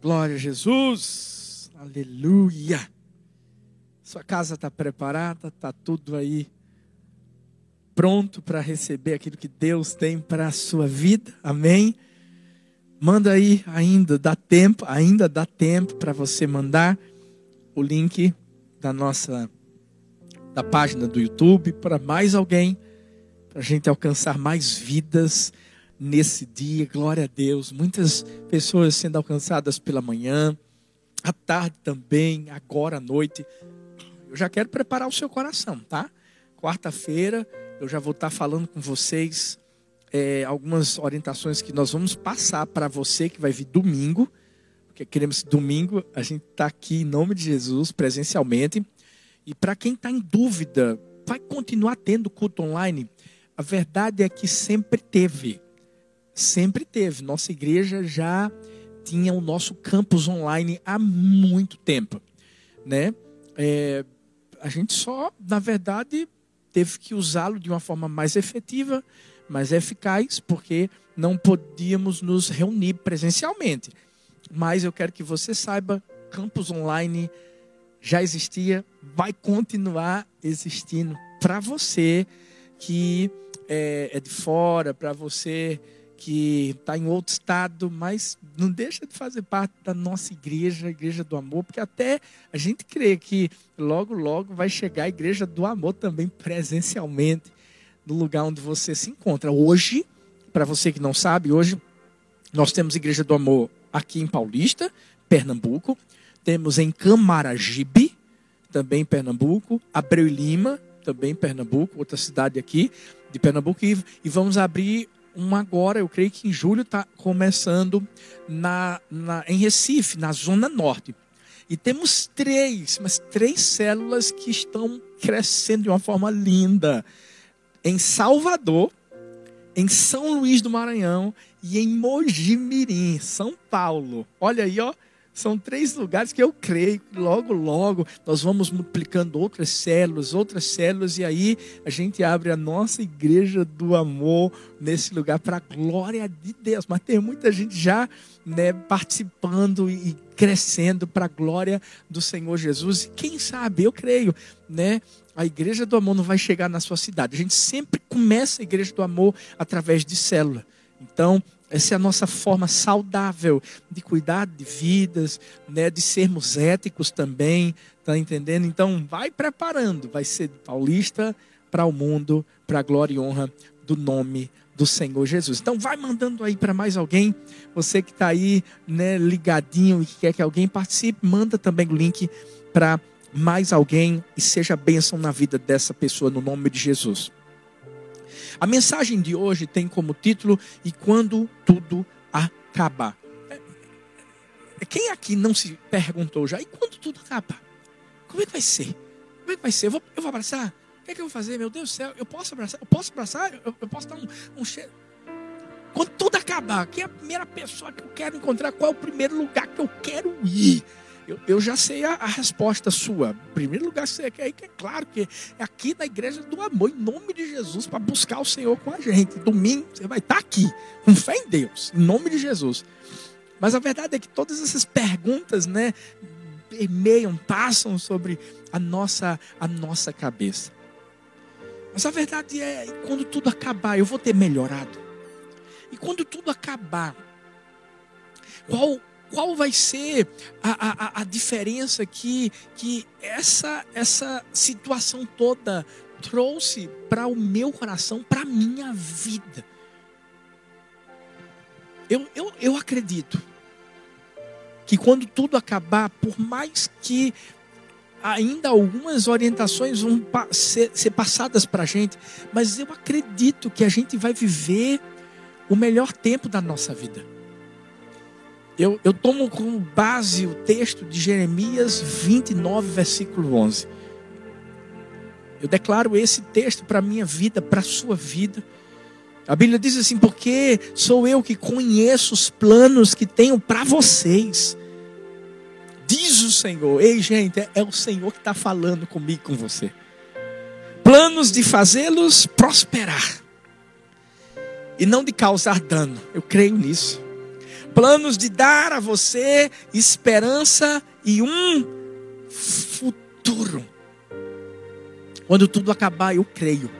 Glória a Jesus. Aleluia. Sua casa está preparada, está tudo aí pronto para receber aquilo que Deus tem para a sua vida. Amém. Manda aí ainda dá tempo, ainda dá tempo para você mandar o link da nossa da página do YouTube para mais alguém, para a gente alcançar mais vidas nesse dia. Glória a Deus. Muitas pessoas sendo alcançadas pela manhã, à tarde também, agora à noite. Eu já quero preparar o seu coração, tá? Quarta-feira eu já vou estar falando com vocês é, algumas orientações que nós vamos passar para você que vai vir domingo, porque queremos que domingo a gente está aqui em nome de Jesus presencialmente. E para quem está em dúvida, vai continuar tendo culto online? A verdade é que sempre teve sempre teve. Nossa igreja já tinha o nosso campus online há muito tempo, né? É, a gente só, na verdade, teve que usá-lo de uma forma mais efetiva, mais eficaz, porque não podíamos nos reunir presencialmente. Mas eu quero que você saiba, campus online já existia, vai continuar existindo para você que é, é de fora, para você que está em outro estado, mas não deixa de fazer parte da nossa igreja, a igreja do amor, porque até a gente crê que logo, logo vai chegar a igreja do amor também presencialmente, no lugar onde você se encontra. Hoje, para você que não sabe, hoje nós temos igreja do amor aqui em Paulista, Pernambuco, temos em Camaragibe, também em Pernambuco, Abreu e Lima, também em Pernambuco, outra cidade aqui de Pernambuco, e, e vamos abrir uma agora, eu creio que em julho está começando na, na, em Recife, na Zona Norte. E temos três, mas três células que estão crescendo de uma forma linda. Em Salvador, em São Luís do Maranhão e em Mogi Mirim, São Paulo. Olha aí, ó. São três lugares que eu creio logo, logo nós vamos multiplicando outras células, outras células, e aí a gente abre a nossa igreja do amor nesse lugar para a glória de Deus. Mas tem muita gente já né, participando e crescendo para a glória do Senhor Jesus. E quem sabe, eu creio, né? A igreja do amor não vai chegar na sua cidade. A gente sempre começa a igreja do amor através de célula. Então, essa é a nossa forma saudável de cuidar de vidas, né, de sermos éticos também, tá entendendo? Então, vai preparando, vai ser paulista para o mundo, para a glória e honra do nome do Senhor Jesus. Então, vai mandando aí para mais alguém, você que está aí, né, ligadinho e que quer que alguém participe, manda também o link para mais alguém e seja bênção na vida dessa pessoa no nome de Jesus. A mensagem de hoje tem como título E quando tudo acabar. É, é, quem aqui não se perguntou já? E quando tudo acabar? Como é que vai ser? Como é que vai ser? Eu vou, eu vou abraçar? O que é que eu vou fazer? Meu Deus do céu, eu posso abraçar? Eu posso abraçar? Eu, eu posso dar um, um cheiro? Quando tudo acabar, quem é a primeira pessoa que eu quero encontrar? Qual é o primeiro lugar que eu quero ir? Eu, eu já sei a, a, resposta sua. Primeiro lugar, você quer ir, que é claro que é aqui na igreja do amor, em nome de Jesus, para buscar o Senhor com a gente. Domingo você vai estar tá aqui, com fé em Deus, em nome de Jesus. Mas a verdade é que todas essas perguntas, né, permeiam, passam sobre a nossa, a nossa cabeça. Mas a verdade é, quando tudo acabar, eu vou ter melhorado. E quando tudo acabar, qual qual vai ser a, a, a diferença que, que essa, essa situação toda trouxe para o meu coração, para a minha vida. Eu, eu, eu acredito que quando tudo acabar, por mais que ainda algumas orientações vão ser, ser passadas para a gente, mas eu acredito que a gente vai viver o melhor tempo da nossa vida. Eu, eu tomo como base o texto de Jeremias 29, versículo 11. Eu declaro esse texto para a minha vida, para a sua vida. A Bíblia diz assim: porque sou eu que conheço os planos que tenho para vocês. Diz o Senhor. Ei, gente, é, é o Senhor que está falando comigo, com você. Planos de fazê-los prosperar e não de causar dano. Eu creio nisso planos de dar a você esperança e um futuro. Quando tudo acabar, eu creio,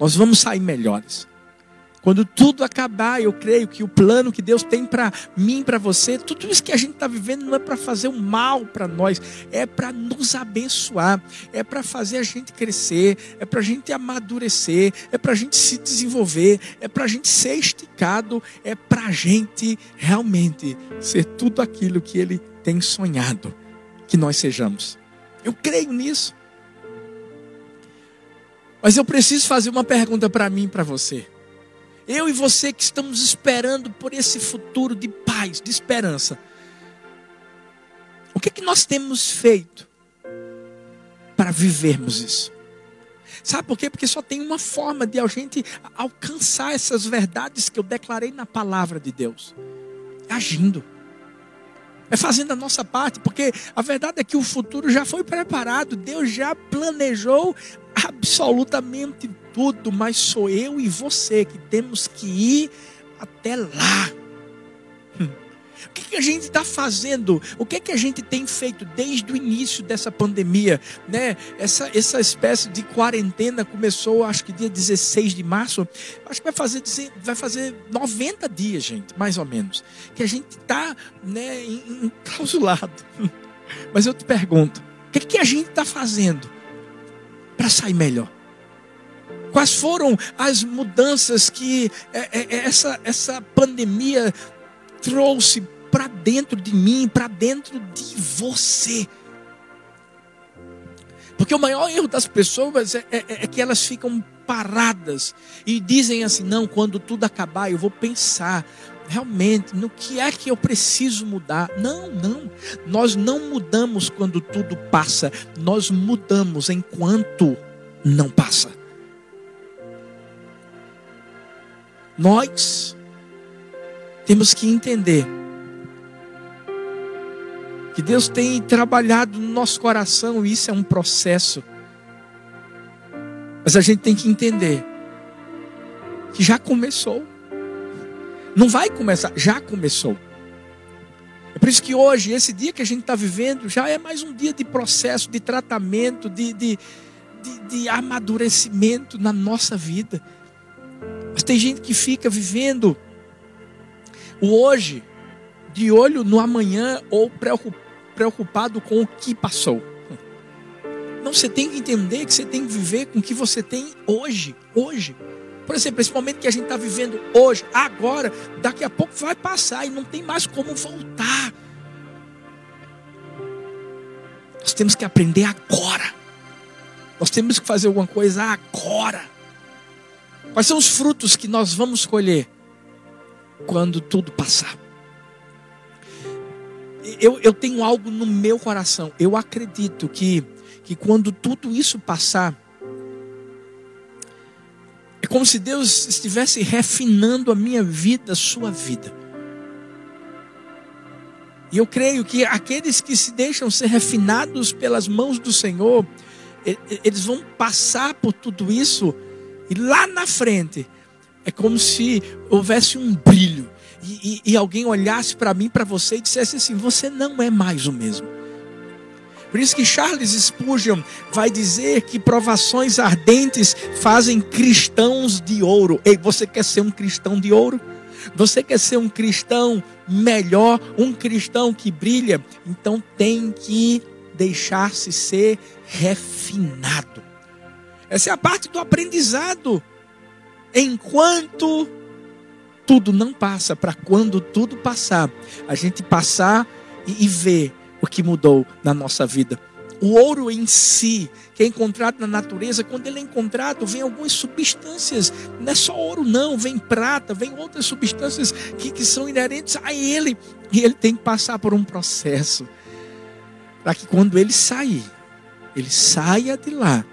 nós vamos sair melhores. Quando tudo acabar, eu creio que o plano que Deus tem para mim, para você, tudo isso que a gente está vivendo não é para fazer o mal para nós, é para nos abençoar, é para fazer a gente crescer, é para a gente amadurecer, é para a gente se desenvolver, é para a gente ser esticado, é para a gente realmente ser tudo aquilo que Ele tem sonhado que nós sejamos. Eu creio nisso. Mas eu preciso fazer uma pergunta para mim e para você. Eu e você que estamos esperando por esse futuro de paz, de esperança. O que, é que nós temos feito para vivermos isso? Sabe por quê? Porque só tem uma forma de a gente alcançar essas verdades que eu declarei na palavra de Deus: é agindo. É fazendo a nossa parte, porque a verdade é que o futuro já foi preparado, Deus já planejou absolutamente tudo, mas sou eu e você que temos que ir até lá. Hum. O que, que a gente está fazendo? O que, que a gente tem feito desde o início dessa pandemia? Né? Essa, essa espécie de quarentena começou, acho que dia 16 de março. Acho que vai fazer, vai fazer 90 dias, gente, mais ou menos. Que a gente está né, enclausulado. Mas eu te pergunto: o que, que a gente está fazendo para sair melhor? Quais foram as mudanças que é, é, é, essa, essa pandemia trouxe para dentro de mim, para dentro de você? Porque o maior erro das pessoas é, é, é, que elas ficam paradas e dizem assim: não, quando tudo acabar, eu vou pensar realmente no que é que eu preciso mudar. Não, não. Nós não mudamos quando tudo passa, nós mudamos enquanto não passa. Nós temos que entender que Deus tem trabalhado no nosso coração e isso é um processo. Mas a gente tem que entender que já começou. Não vai começar, já começou. É por isso que hoje, esse dia que a gente está vivendo, já é mais um dia de processo, de tratamento, de, de, de, de amadurecimento na nossa vida. Mas tem gente que fica vivendo o hoje de olho no amanhã ou preocupado com o que passou. Não, você tem que entender que você tem que viver com o que você tem hoje. Hoje. Por exemplo, esse momento que a gente está vivendo hoje, agora, daqui a pouco vai passar e não tem mais como voltar. Nós temos que aprender agora. Nós temos que fazer alguma coisa agora. Quais são os frutos que nós vamos colher quando tudo passar? Eu, eu tenho algo no meu coração. Eu acredito que, que quando tudo isso passar, é como se Deus estivesse refinando a minha vida, a sua vida. E eu creio que aqueles que se deixam ser refinados pelas mãos do Senhor, eles vão passar por tudo isso e lá na frente, é como se houvesse um brilho. E, e, e alguém olhasse para mim, para você, e dissesse assim: Você não é mais o mesmo. Por isso que Charles Spurgeon vai dizer que provações ardentes fazem cristãos de ouro. Ei, você quer ser um cristão de ouro? Você quer ser um cristão melhor, um cristão que brilha? Então tem que deixar-se ser refinado. Essa é a parte do aprendizado. Enquanto tudo não passa, para quando tudo passar, a gente passar e, e ver o que mudou na nossa vida. O ouro em si, que é encontrado na natureza, quando ele é encontrado, vem algumas substâncias, não é só ouro, não, vem prata, vem outras substâncias que, que são inerentes a ele, e ele tem que passar por um processo, para que quando ele sair, ele saia de lá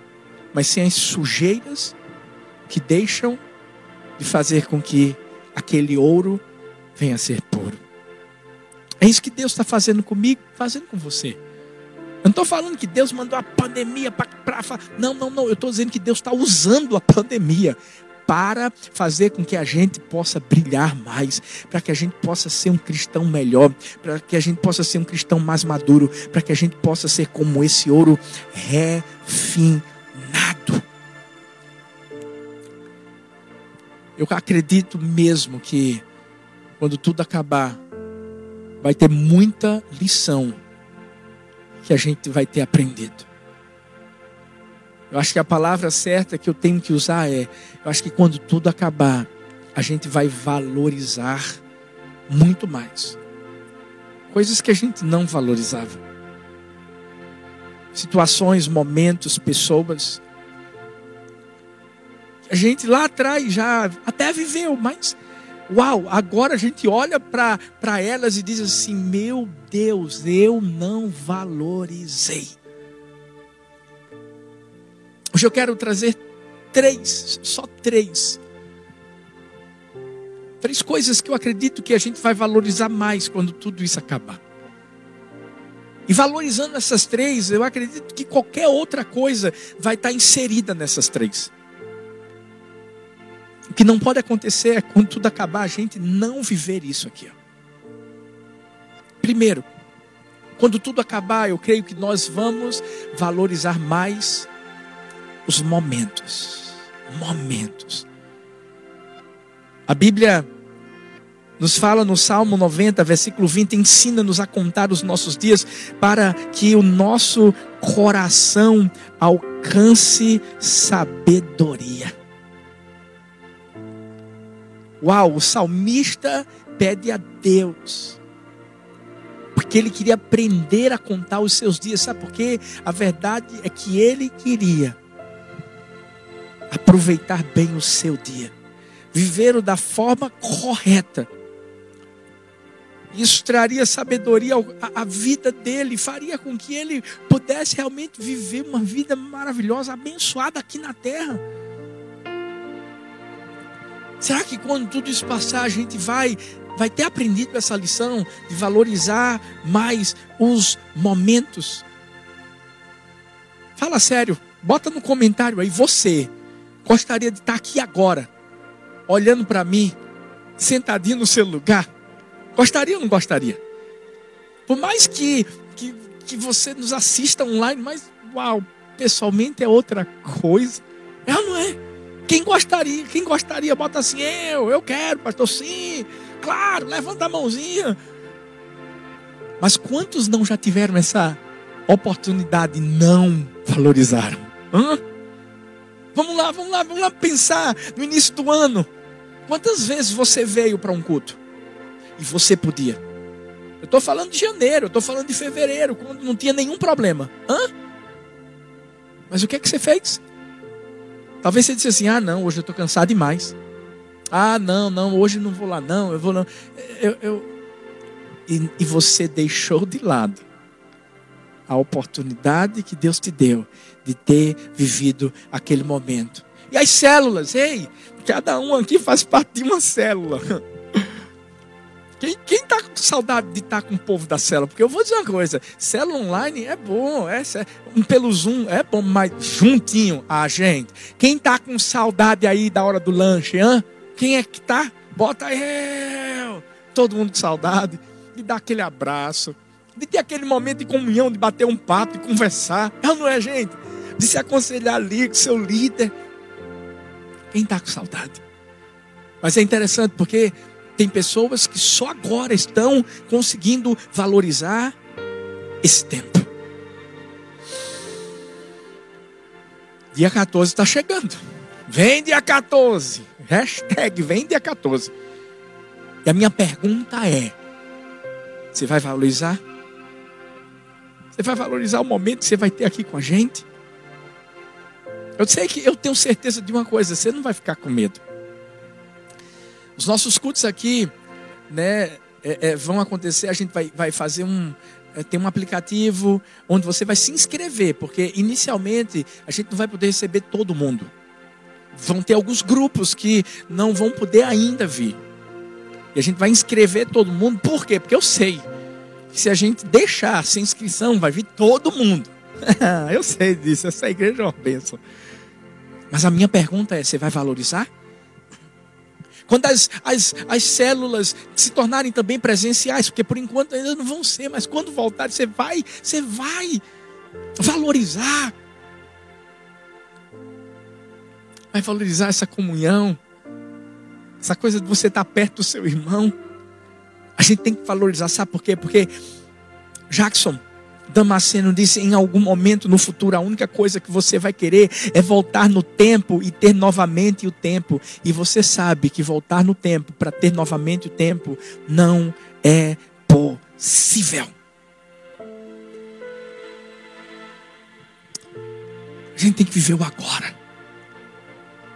mas sem as sujeiras que deixam de fazer com que aquele ouro venha a ser puro. É isso que Deus está fazendo comigo, fazendo com você. Eu não estou falando que Deus mandou a pandemia para. Não, não, não. Eu estou dizendo que Deus está usando a pandemia para fazer com que a gente possa brilhar mais, para que a gente possa ser um cristão melhor, para que a gente possa ser um cristão mais maduro, para que a gente possa ser como esse ouro refinado. Eu acredito mesmo que quando tudo acabar, vai ter muita lição que a gente vai ter aprendido. Eu acho que a palavra certa que eu tenho que usar é: eu acho que quando tudo acabar, a gente vai valorizar muito mais. Coisas que a gente não valorizava. Situações, momentos, pessoas. A gente lá atrás já até viveu, mas uau, agora a gente olha para elas e diz assim: meu Deus, eu não valorizei. Hoje eu quero trazer três, só três. Três coisas que eu acredito que a gente vai valorizar mais quando tudo isso acabar. E valorizando essas três, eu acredito que qualquer outra coisa vai estar inserida nessas três. Que não pode acontecer é quando tudo acabar, a gente não viver isso aqui. Primeiro, quando tudo acabar, eu creio que nós vamos valorizar mais os momentos. Momentos. A Bíblia nos fala no Salmo 90, versículo 20: ensina-nos a contar os nossos dias para que o nosso coração alcance sabedoria. Uau, o salmista pede a Deus porque ele queria aprender a contar os seus dias, sabe por quê? A verdade é que ele queria aproveitar bem o seu dia, viver da forma correta. Isso traria sabedoria à vida dele, faria com que ele pudesse realmente viver uma vida maravilhosa, abençoada aqui na terra. Será que quando tudo isso passar, a gente vai vai ter aprendido essa lição de valorizar mais os momentos? Fala sério, bota no comentário aí você gostaria de estar aqui agora, olhando para mim, sentadinho no seu lugar? Gostaria ou não gostaria? Por mais que, que, que você nos assista online, mas uau, pessoalmente é outra coisa. É ou não é? Quem gostaria? Quem gostaria? Bota assim, eu, eu quero, pastor, sim. Claro, levanta a mãozinha. Mas quantos não já tiveram essa oportunidade não valorizaram? Hã? Vamos lá, vamos lá, vamos lá pensar no início do ano. Quantas vezes você veio para um culto? E você podia. Eu estou falando de janeiro, eu estou falando de fevereiro, quando não tinha nenhum problema. Hã? Mas o que é que você fez? Talvez você disse assim: ah, não, hoje eu estou cansado demais. Ah, não, não, hoje não vou lá, não, eu vou não. Eu, eu... E, e você deixou de lado a oportunidade que Deus te deu de ter vivido aquele momento. E as células, ei, cada um aqui faz parte de uma célula. Quem, quem tá com saudade de estar tá com o povo da célula? Porque eu vou dizer uma coisa: célula online é bom, é, um pelo Zoom é bom, mas juntinho a gente. Quem tá com saudade aí da hora do lanche, hein? Quem é que tá? Bota eu! Todo mundo com saudade de dar aquele abraço, de ter aquele momento de comunhão, de bater um papo, de conversar. É não é, gente? de se aconselhar ali com seu líder. Quem está com saudade? Mas é interessante porque tem pessoas que só agora estão conseguindo valorizar esse tempo. Dia 14 está chegando. Vem dia 14. Hashtag vem dia 14. E a minha pergunta é: você vai valorizar? Você vai valorizar o momento que você vai ter aqui com a gente? Eu sei que eu tenho certeza de uma coisa, você não vai ficar com medo. Os nossos cultos aqui, né, é, é, vão acontecer, a gente vai, vai fazer um. É, tem um aplicativo onde você vai se inscrever, porque inicialmente a gente não vai poder receber todo mundo. Vão ter alguns grupos que não vão poder ainda vir. E a gente vai inscrever todo mundo, por quê? Porque eu sei que se a gente deixar sem inscrição, vai vir todo mundo. eu sei disso, essa igreja é uma bênção. Mas a minha pergunta é: você vai valorizar? Quando as, as, as células se tornarem também presenciais, porque por enquanto ainda não vão ser, mas quando voltar, você vai, você vai valorizar. Vai valorizar essa comunhão, essa coisa de você estar perto do seu irmão. A gente tem que valorizar, sabe por quê? Porque Jackson Damasceno disse: em algum momento no futuro, a única coisa que você vai querer é voltar no tempo e ter novamente o tempo. E você sabe que voltar no tempo para ter novamente o tempo não é possível. A gente tem que viver o agora.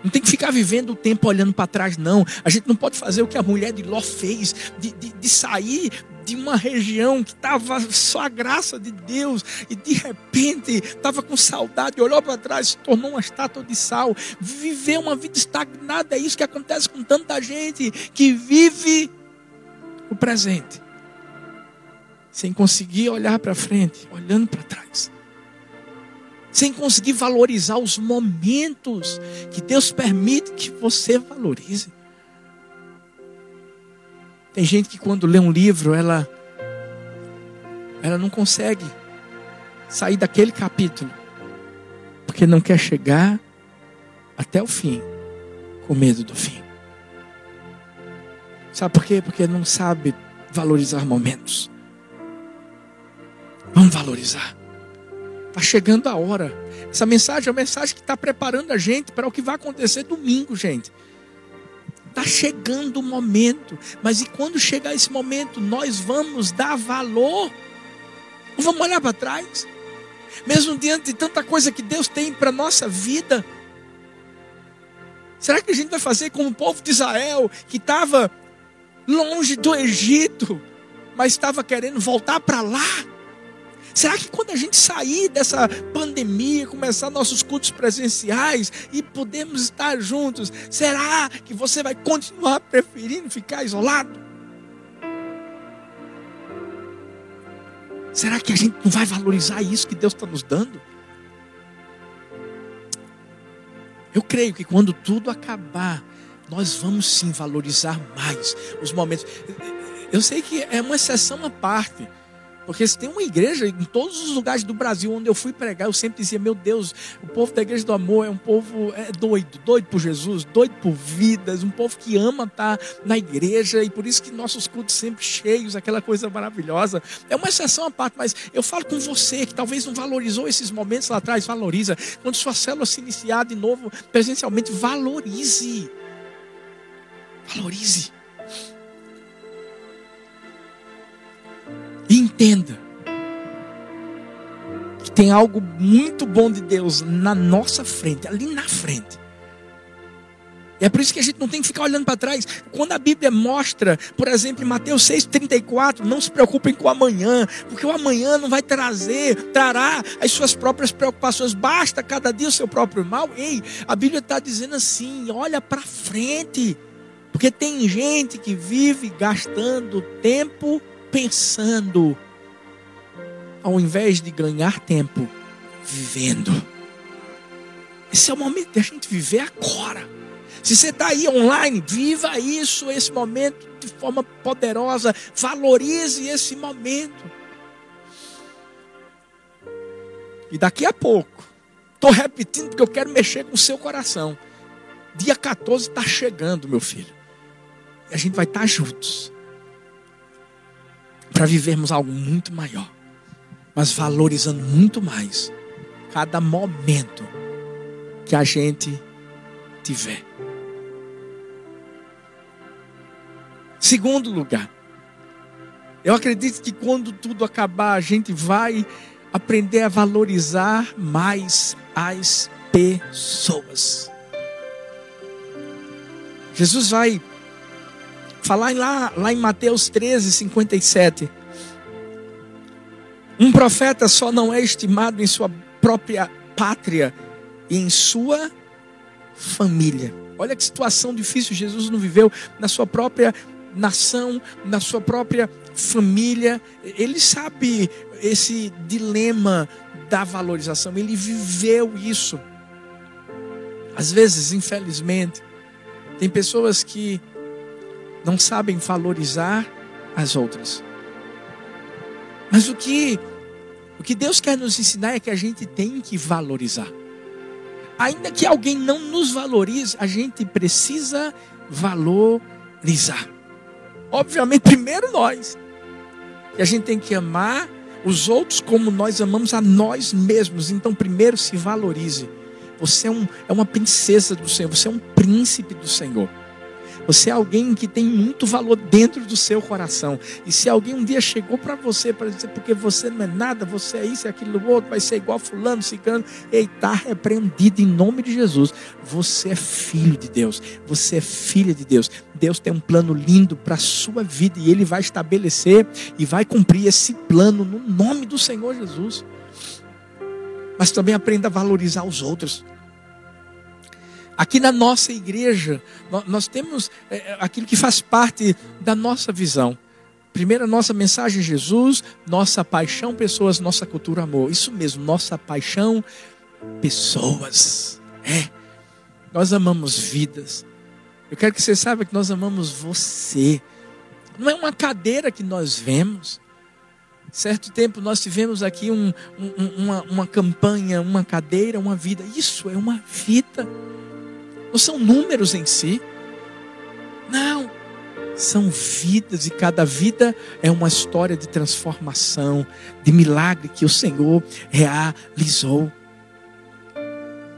Não tem que ficar vivendo o tempo olhando para trás, não. A gente não pode fazer o que a mulher de Ló fez, de, de, de sair de uma região que estava só a graça de Deus e de repente estava com saudade, olhou para trás, se tornou uma estátua de sal, viveu uma vida estagnada. É isso que acontece com tanta gente que vive o presente sem conseguir olhar para frente, olhando para trás sem conseguir valorizar os momentos que Deus permite que você valorize. Tem gente que quando lê um livro, ela ela não consegue sair daquele capítulo, porque não quer chegar até o fim, com medo do fim. Sabe por quê? Porque não sabe valorizar momentos. Vamos valorizar. Está chegando a hora. Essa mensagem é uma mensagem que está preparando a gente para o que vai acontecer domingo, gente. Está chegando o momento. Mas e quando chegar esse momento, nós vamos dar valor? Ou vamos olhar para trás? Mesmo diante de tanta coisa que Deus tem para a nossa vida. Será que a gente vai fazer como o povo de Israel, que estava longe do Egito, mas estava querendo voltar para lá? Será que quando a gente sair dessa pandemia, começar nossos cultos presenciais e podemos estar juntos, será que você vai continuar preferindo ficar isolado? Será que a gente não vai valorizar isso que Deus está nos dando? Eu creio que quando tudo acabar, nós vamos sim valorizar mais os momentos. Eu sei que é uma exceção à parte. Porque se tem uma igreja em todos os lugares do Brasil onde eu fui pregar, eu sempre dizia: Meu Deus, o povo da igreja do amor é um povo é doido, doido por Jesus, doido por vidas, um povo que ama estar na igreja e por isso que nossos cultos sempre cheios, aquela coisa maravilhosa. É uma exceção à parte, mas eu falo com você que talvez não valorizou esses momentos lá atrás, valoriza. Quando sua célula se iniciar de novo presencialmente, valorize. Valorize. Entenda que tem algo muito bom de Deus na nossa frente, ali na frente. E é por isso que a gente não tem que ficar olhando para trás. Quando a Bíblia mostra, por exemplo, em Mateus 6,34, não se preocupem com o amanhã, porque o amanhã não vai trazer, trará as suas próprias preocupações, basta cada dia o seu próprio mal. Ei, a Bíblia está dizendo assim: olha para frente, porque tem gente que vive gastando tempo pensando, ao invés de ganhar tempo, vivendo. Esse é o momento de a gente viver agora. Se você está aí online, viva isso, esse momento de forma poderosa. Valorize esse momento. E daqui a pouco, estou repetindo porque eu quero mexer com o seu coração. Dia 14 está chegando, meu filho. E a gente vai estar tá juntos para vivermos algo muito maior, mas valorizando muito mais cada momento que a gente tiver. Segundo lugar, eu acredito que quando tudo acabar, a gente vai aprender a valorizar mais as pessoas. Jesus vai Falar lá, lá em Mateus 13, 57. Um profeta só não é estimado em sua própria pátria e em sua família. Olha que situação difícil Jesus não viveu na sua própria nação, na sua própria família. Ele sabe esse dilema da valorização, ele viveu isso. Às vezes, infelizmente, tem pessoas que não sabem valorizar as outras. Mas o que o que Deus quer nos ensinar é que a gente tem que valorizar. Ainda que alguém não nos valorize, a gente precisa valorizar. Obviamente, primeiro nós. E a gente tem que amar os outros como nós amamos a nós mesmos. Então, primeiro se valorize. Você é, um, é uma princesa do Senhor, você é um príncipe do Senhor. Você é alguém que tem muito valor dentro do seu coração. E se alguém um dia chegou para você para dizer porque você não é nada, você é isso, é aquilo outro, vai ser igual fulano, cicano, ei, está repreendido em nome de Jesus. Você é filho de Deus. Você é filha de Deus. Deus tem um plano lindo para a sua vida e Ele vai estabelecer e vai cumprir esse plano no nome do Senhor Jesus. Mas também aprenda a valorizar os outros. Aqui na nossa igreja, nós temos é, é, aquilo que faz parte da nossa visão. Primeiro, nossa mensagem, Jesus, nossa paixão, pessoas, nossa cultura, amor. Isso mesmo, nossa paixão, pessoas. É. Nós amamos vidas. Eu quero que você saiba que nós amamos você. Não é uma cadeira que nós vemos. Certo tempo nós tivemos aqui um, um, uma, uma campanha, uma cadeira, uma vida. Isso é uma vida não são números em si. Não. São vidas e cada vida é uma história de transformação, de milagre que o Senhor realizou.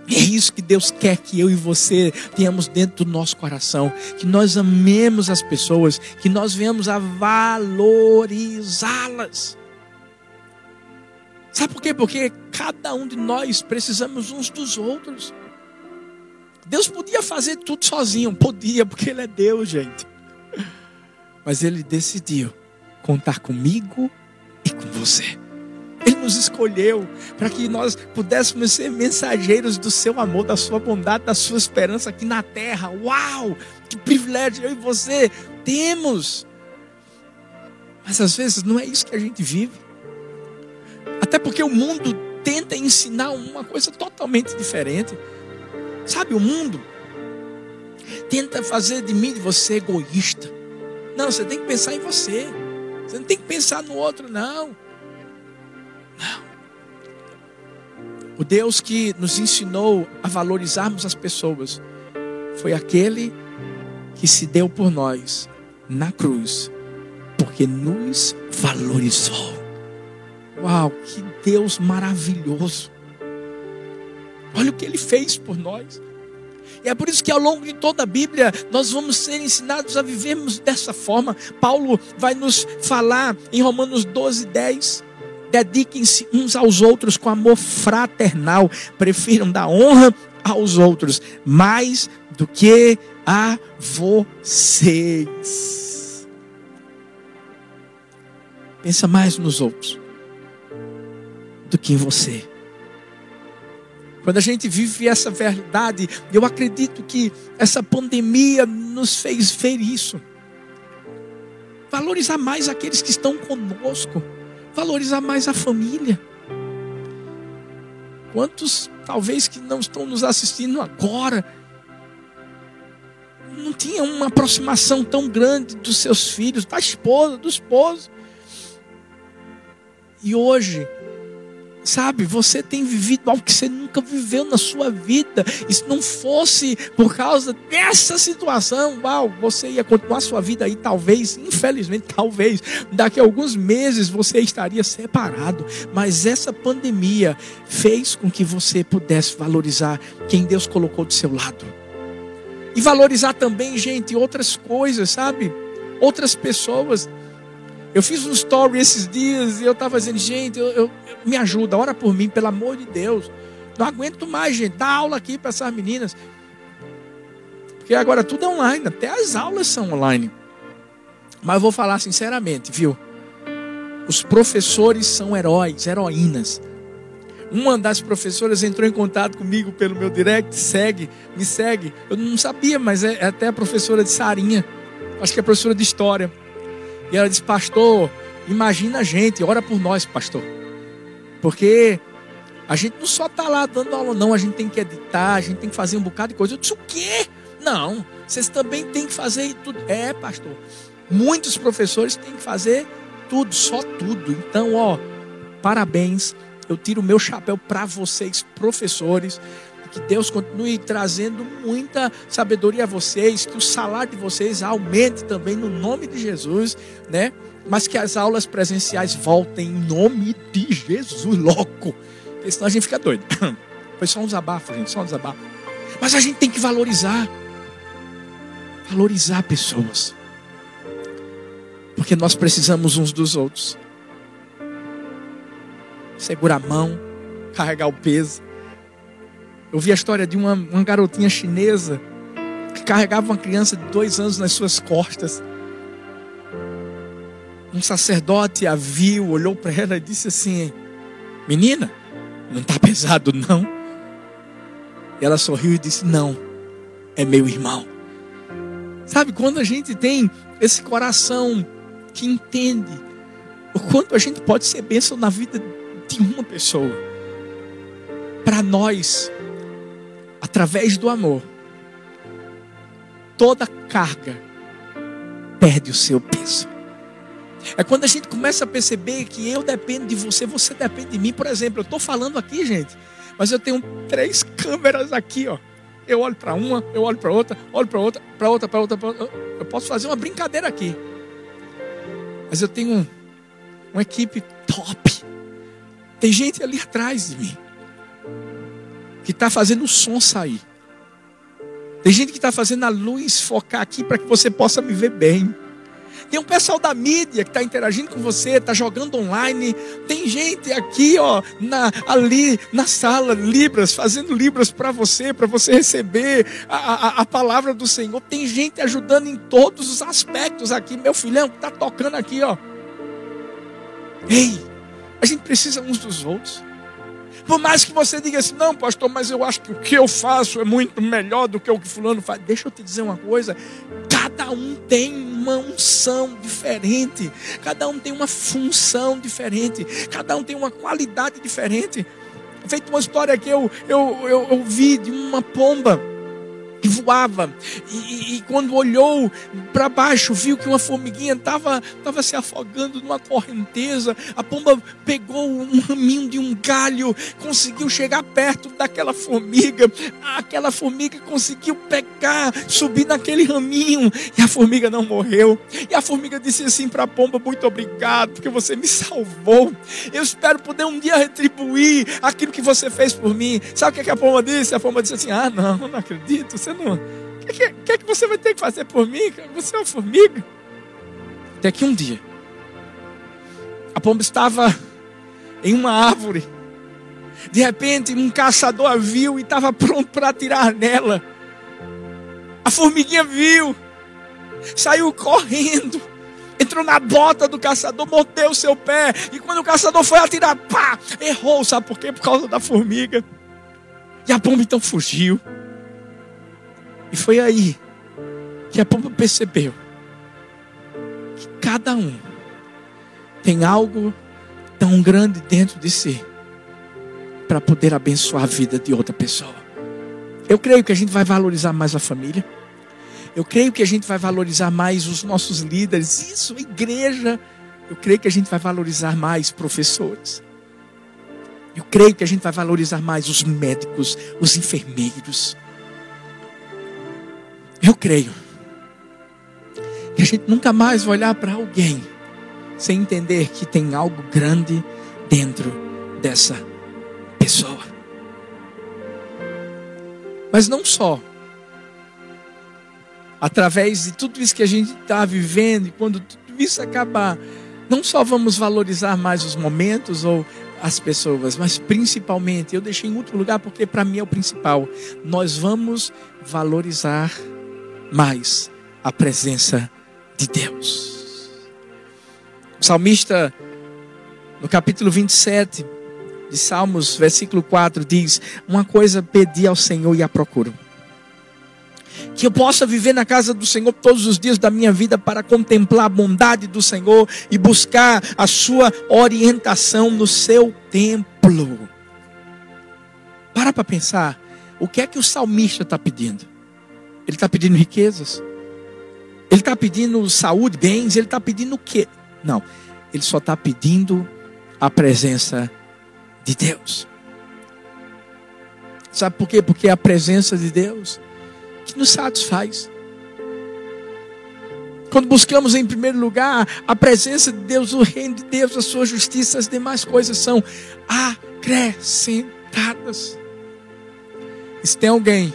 É isso que Deus quer que eu e você tenhamos dentro do nosso coração, que nós amemos as pessoas, que nós venhamos a valorizá-las. Sabe por quê? Porque cada um de nós precisamos uns dos outros. Deus podia fazer tudo sozinho, podia, porque Ele é Deus, gente. Mas Ele decidiu contar comigo e com você. Ele nos escolheu para que nós pudéssemos ser mensageiros do seu amor, da sua bondade, da sua esperança aqui na terra. Uau! Que privilégio eu e você temos. Mas às vezes não é isso que a gente vive. Até porque o mundo tenta ensinar uma coisa totalmente diferente. Sabe, o mundo tenta fazer de mim, de você, egoísta. Não, você tem que pensar em você. Você não tem que pensar no outro, não. Não. O Deus que nos ensinou a valorizarmos as pessoas foi aquele que se deu por nós na cruz, porque nos valorizou. Uau, que Deus maravilhoso! Olha o que ele fez por nós. E é por isso que ao longo de toda a Bíblia nós vamos ser ensinados a vivermos dessa forma. Paulo vai nos falar em Romanos 12, 10. Dediquem-se uns aos outros com amor fraternal. Prefiram dar honra aos outros mais do que a vocês. Pensa mais nos outros do que em você. Quando a gente vive essa verdade, eu acredito que essa pandemia nos fez ver isso. Valorizar mais aqueles que estão conosco, valorizar mais a família. Quantos, talvez, que não estão nos assistindo agora, não tinha uma aproximação tão grande dos seus filhos, da esposa, do esposo. E hoje, Sabe, você tem vivido algo que você nunca viveu na sua vida. E se não fosse por causa dessa situação, uau, você ia continuar sua vida aí, talvez, infelizmente, talvez, daqui a alguns meses você estaria separado. Mas essa pandemia fez com que você pudesse valorizar quem Deus colocou do seu lado. E valorizar também, gente, outras coisas, sabe? Outras pessoas. Eu fiz um story esses dias e eu estava dizendo, gente, eu, eu, me ajuda, ora por mim, pelo amor de Deus. Não aguento mais, gente. Dá aula aqui para essas meninas. Porque agora tudo é online, até as aulas são online. Mas eu vou falar sinceramente, viu? Os professores são heróis, heroínas. Uma das professoras entrou em contato comigo pelo meu direct, segue, me segue. Eu não sabia, mas é, é até a professora de Sarinha. Acho que é professora de história. E ela disse: Pastor, imagina a gente, ora por nós, pastor. Porque a gente não só está lá dando aula, não. A gente tem que editar, a gente tem que fazer um bocado de coisa. Eu disse: O quê? Não, Vocês também têm que fazer tudo. É, pastor. Muitos professores têm que fazer tudo, só tudo. Então, ó, parabéns. Eu tiro o meu chapéu para vocês, professores. Que Deus continue trazendo muita sabedoria a vocês, que o salário de vocês aumente também no nome de Jesus, né? Mas que as aulas presenciais voltem em nome de Jesus, louco. Porque senão a gente fica doido. Foi só um desabafo, gente, só um desabafo. Mas a gente tem que valorizar. Valorizar pessoas. Porque nós precisamos uns dos outros. Segurar a mão, carregar o peso. Eu vi a história de uma, uma garotinha chinesa que carregava uma criança de dois anos nas suas costas. Um sacerdote a viu, olhou para ela e disse assim: Menina, não está pesado não? E ela sorriu e disse: Não, é meu irmão. Sabe, quando a gente tem esse coração que entende o quanto a gente pode ser bênção na vida de uma pessoa, para nós, através do amor, toda carga perde o seu peso. É quando a gente começa a perceber que eu dependo de você, você depende de mim. Por exemplo, eu estou falando aqui, gente, mas eu tenho três câmeras aqui, ó. Eu olho para uma, eu olho para outra, olho para outra, para outra, para outra, outra. Eu posso fazer uma brincadeira aqui. Mas eu tenho um, uma equipe top. Tem gente ali atrás de mim que está fazendo o som sair. Tem gente que está fazendo a luz focar aqui para que você possa me ver bem. Tem um pessoal da mídia que está interagindo com você, está jogando online. Tem gente aqui, ó, na, ali na sala, Libras, fazendo Libras para você, para você receber a, a, a, palavra do Senhor. Tem gente ajudando em todos os aspectos aqui. Meu filhão está tocando aqui, ó. Ei, a gente precisa uns dos outros. Por mais que você diga assim, não, pastor, mas eu acho que o que eu faço é muito melhor do que o que fulano faz. Deixa eu te dizer uma coisa: cada um tem uma unção diferente, cada um tem uma função diferente, cada um tem uma qualidade diferente. Feito uma história que eu, eu, eu, eu vi de uma pomba que. E, e quando olhou para baixo, viu que uma formiguinha estava tava se afogando numa correnteza. A pomba pegou um raminho de um galho, conseguiu chegar perto daquela formiga. Aquela formiga conseguiu pegar, subir naquele raminho. E a formiga não morreu. E a formiga disse assim para a pomba: Muito obrigado, porque você me salvou. Eu espero poder um dia retribuir aquilo que você fez por mim. Sabe o que a pomba disse? A pomba disse assim: Ah, não, não acredito. Você não. O que, que, que, você vai ter que fazer por mim? Você é uma formiga. Até que um dia, a pomba estava em uma árvore. De repente, um caçador a viu e estava pronto para atirar nela. A formiguinha viu, saiu correndo, entrou na bota do caçador, mordeu seu pé. E quando o caçador foi atirar, pá, errou. Sabe por quê? Por causa da formiga. E a pomba então fugiu. E foi aí que a pomba percebeu que cada um tem algo tão grande dentro de si para poder abençoar a vida de outra pessoa. Eu creio que a gente vai valorizar mais a família. Eu creio que a gente vai valorizar mais os nossos líderes. Isso, igreja. Eu creio que a gente vai valorizar mais professores. Eu creio que a gente vai valorizar mais os médicos, os enfermeiros. Eu creio que a gente nunca mais vai olhar para alguém sem entender que tem algo grande dentro dessa pessoa. Mas não só. Através de tudo isso que a gente está vivendo, e quando tudo isso acabar, não só vamos valorizar mais os momentos ou as pessoas, mas principalmente, eu deixei em último lugar porque para mim é o principal, nós vamos valorizar mais a presença de Deus. O salmista, no capítulo 27 de Salmos, versículo 4, diz: Uma coisa pedi ao Senhor e a procuro. Que eu possa viver na casa do Senhor todos os dias da minha vida para contemplar a bondade do Senhor e buscar a sua orientação no seu templo. Para para pensar, o que é que o salmista está pedindo? Ele está pedindo riquezas? Ele está pedindo saúde, bens? Ele está pedindo o quê? Não. Ele só está pedindo a presença de Deus. Sabe por quê? Porque é a presença de Deus que nos satisfaz. Quando buscamos em primeiro lugar a presença de Deus, o reino de Deus, a sua justiça, as demais coisas são acrescentadas. se tem alguém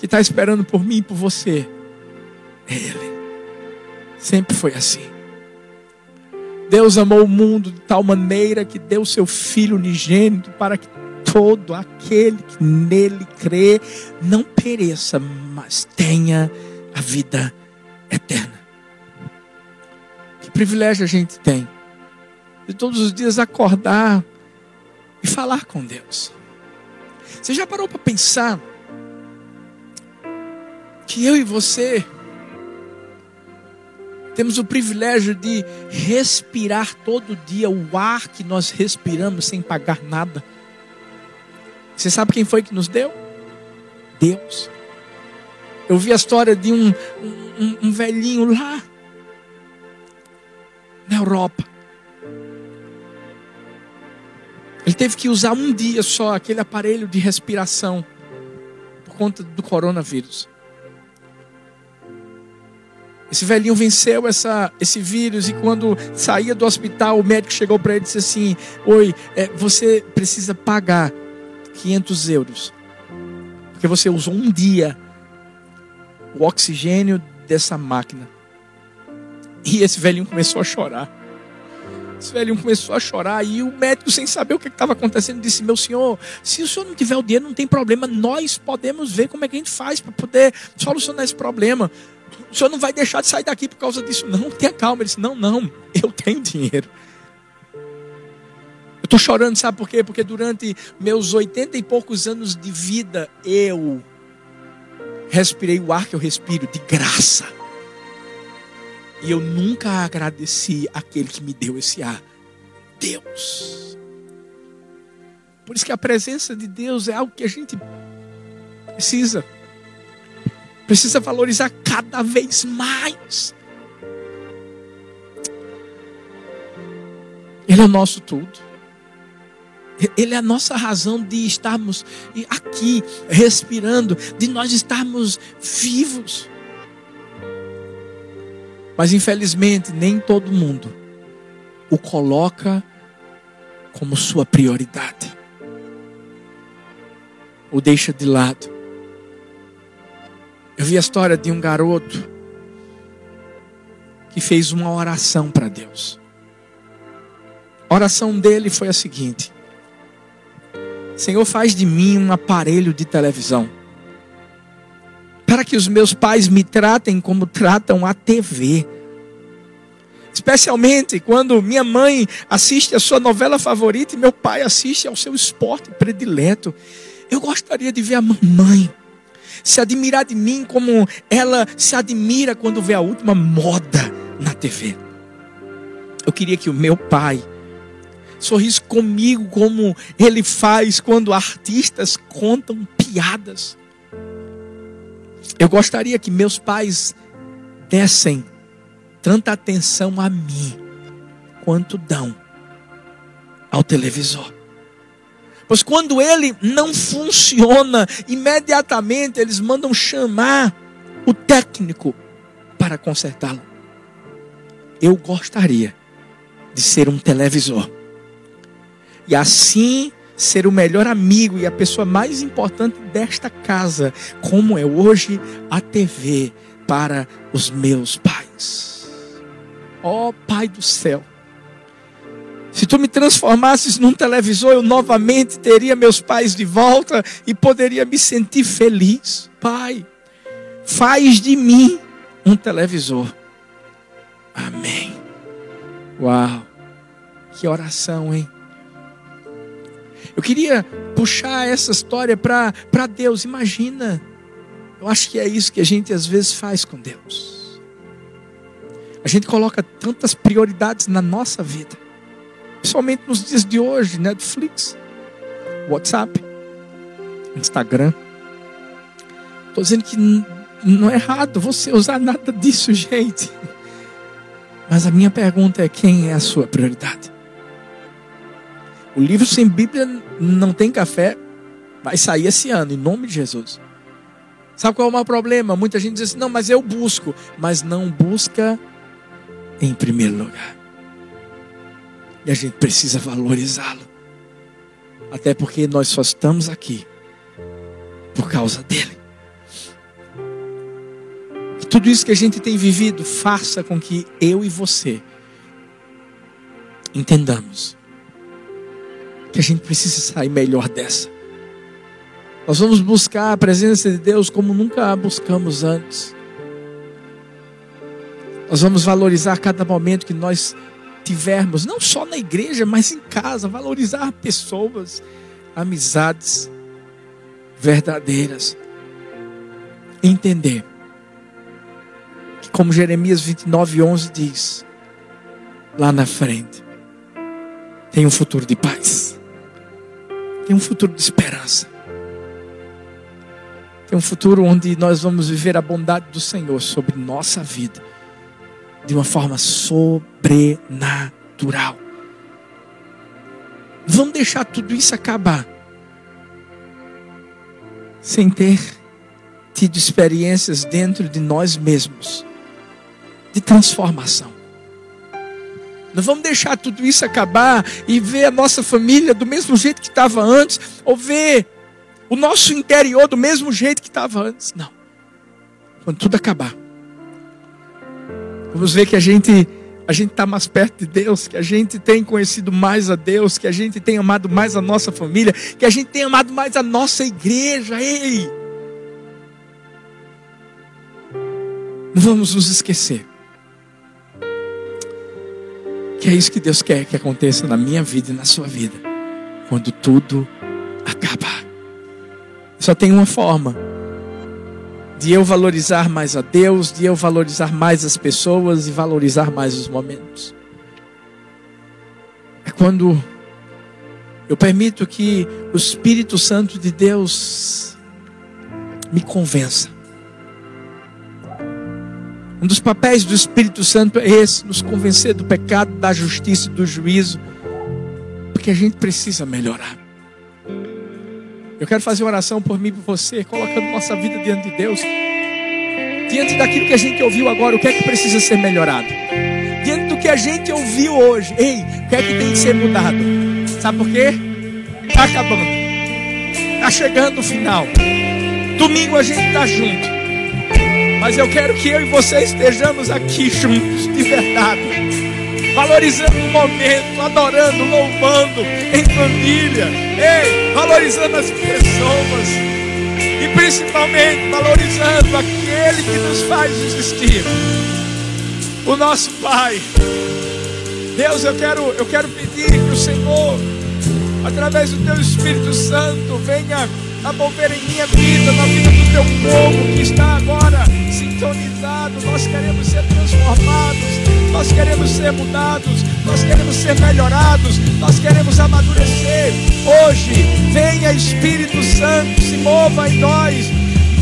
que está esperando por mim e por você, é Ele. Sempre foi assim. Deus amou o mundo de tal maneira que deu seu Filho unigênito para que todo aquele que nele crê não pereça, mas tenha a vida eterna. Que privilégio a gente tem de todos os dias acordar e falar com Deus. Você já parou para pensar que eu e você temos o privilégio de respirar todo dia o ar que nós respiramos sem pagar nada? Você sabe quem foi que nos deu? Deus. Eu vi a história de um, um, um velhinho lá na Europa. Ele teve que usar um dia só aquele aparelho de respiração por conta do coronavírus. Esse velhinho venceu essa, esse vírus e quando saía do hospital, o médico chegou para ele e disse assim: Oi, é, você precisa pagar 500 euros, porque você usou um dia o oxigênio dessa máquina. E esse velhinho começou a chorar. Esse velhinho começou a chorar e o médico, sem saber o que estava acontecendo, disse: Meu senhor, se o senhor não tiver o dinheiro, não tem problema, nós podemos ver como é que a gente faz para poder solucionar esse problema. O senhor não vai deixar de sair daqui por causa disso, não. Tenha calma. Ele disse: Não, não, eu tenho dinheiro. Eu estou chorando, sabe por quê? Porque durante meus oitenta e poucos anos de vida, eu respirei o ar que eu respiro de graça. E eu nunca agradeci aquele que me deu esse ar. Deus. Por isso que a presença de Deus é algo que a gente precisa. Precisa valorizar cada vez mais. Ele é o nosso tudo. Ele é a nossa razão de estarmos aqui respirando, de nós estarmos vivos. Mas infelizmente nem todo mundo o coloca como sua prioridade. O deixa de lado. Eu vi a história de um garoto que fez uma oração para Deus. A oração dele foi a seguinte: Senhor, faz de mim um aparelho de televisão. Para que os meus pais me tratem como tratam a TV. Especialmente quando minha mãe assiste a sua novela favorita e meu pai assiste ao seu esporte predileto. Eu gostaria de ver a mamãe se admirar de mim como ela se admira quando vê a última moda na TV. Eu queria que o meu pai sorriso comigo como ele faz quando artistas contam piadas. Eu gostaria que meus pais dessem tanta atenção a mim quanto dão ao televisor. Pois quando ele não funciona, imediatamente eles mandam chamar o técnico para consertá-lo. Eu gostaria de ser um televisor e assim ser o melhor amigo e a pessoa mais importante desta casa, como é hoje a TV para os meus pais. Ó oh, Pai do céu, se tu me transformasses num televisor, eu novamente teria meus pais de volta e poderia me sentir feliz. Pai, faz de mim um televisor. Amém. Uau, que oração, hein? Eu queria puxar essa história para Deus. Imagina, eu acho que é isso que a gente às vezes faz com Deus. A gente coloca tantas prioridades na nossa vida, principalmente nos dias de hoje Netflix, WhatsApp, Instagram. Estou dizendo que não é errado você usar nada disso, gente. Mas a minha pergunta é: quem é a sua prioridade? O livro sem Bíblia não tem café, vai sair esse ano, em nome de Jesus. Sabe qual é o maior problema? Muita gente diz assim: não, mas eu busco, mas não busca em primeiro lugar. E a gente precisa valorizá-lo. Até porque nós só estamos aqui por causa dele. E tudo isso que a gente tem vivido faça com que eu e você entendamos que a gente precisa sair melhor dessa. Nós vamos buscar a presença de Deus como nunca a buscamos antes. Nós vamos valorizar cada momento que nós tivermos, não só na igreja, mas em casa, valorizar pessoas, amizades verdadeiras. Entender que, como Jeremias 29, 11 diz, lá na frente, tem um futuro de paz, tem um futuro de esperança, tem um futuro onde nós vamos viver a bondade do Senhor sobre nossa vida de uma forma sobrenatural. Vamos deixar tudo isso acabar sem ter tido experiências dentro de nós mesmos de transformação. Não vamos deixar tudo isso acabar e ver a nossa família do mesmo jeito que estava antes, ou ver o nosso interior do mesmo jeito que estava antes. Não. Quando tudo acabar, Vamos ver que a gente a gente está mais perto de Deus, que a gente tem conhecido mais a Deus, que a gente tem amado mais a nossa família, que a gente tem amado mais a nossa igreja. Ei! Não vamos nos esquecer que é isso que Deus quer que aconteça na minha vida e na sua vida, quando tudo acabar. Só tem uma forma de eu valorizar mais a Deus, de eu valorizar mais as pessoas e valorizar mais os momentos. É quando eu permito que o Espírito Santo de Deus me convença. Um dos papéis do Espírito Santo é esse: nos convencer do pecado, da justiça e do juízo, porque a gente precisa melhorar. Eu quero fazer uma oração por mim e por você, colocando nossa vida diante de Deus. Diante daquilo que a gente ouviu agora, o que é que precisa ser melhorado? Diante do que a gente ouviu hoje, ei, o que é que tem que ser mudado? Sabe por quê? Está acabando. Está chegando o final. Domingo a gente está junto. Mas eu quero que eu e você estejamos aqui juntos, de verdade valorizando o momento, adorando, louvando em família, ei, valorizando as pessoas. E principalmente valorizando aquele que nos faz existir, o nosso Pai. Deus, eu quero, eu quero pedir que o Senhor, através do Teu Espírito Santo, venha a mover em minha vida, na vida do Teu povo que está agora sintonizado. Nós queremos ser transformados nós queremos ser mudados, nós queremos ser melhorados, nós queremos amadurecer. Hoje, venha Espírito Santo, se mova em nós,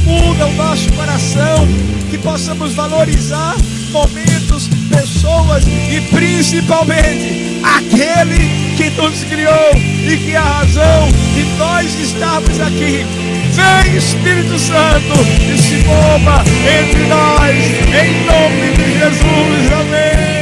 muda o nosso coração, que possamos valorizar momentos, pessoas e principalmente aquele que nos criou e que é a razão de nós estarmos aqui. Vem Espírito Santo e se mova entre nós, em nome de Jesus, amém.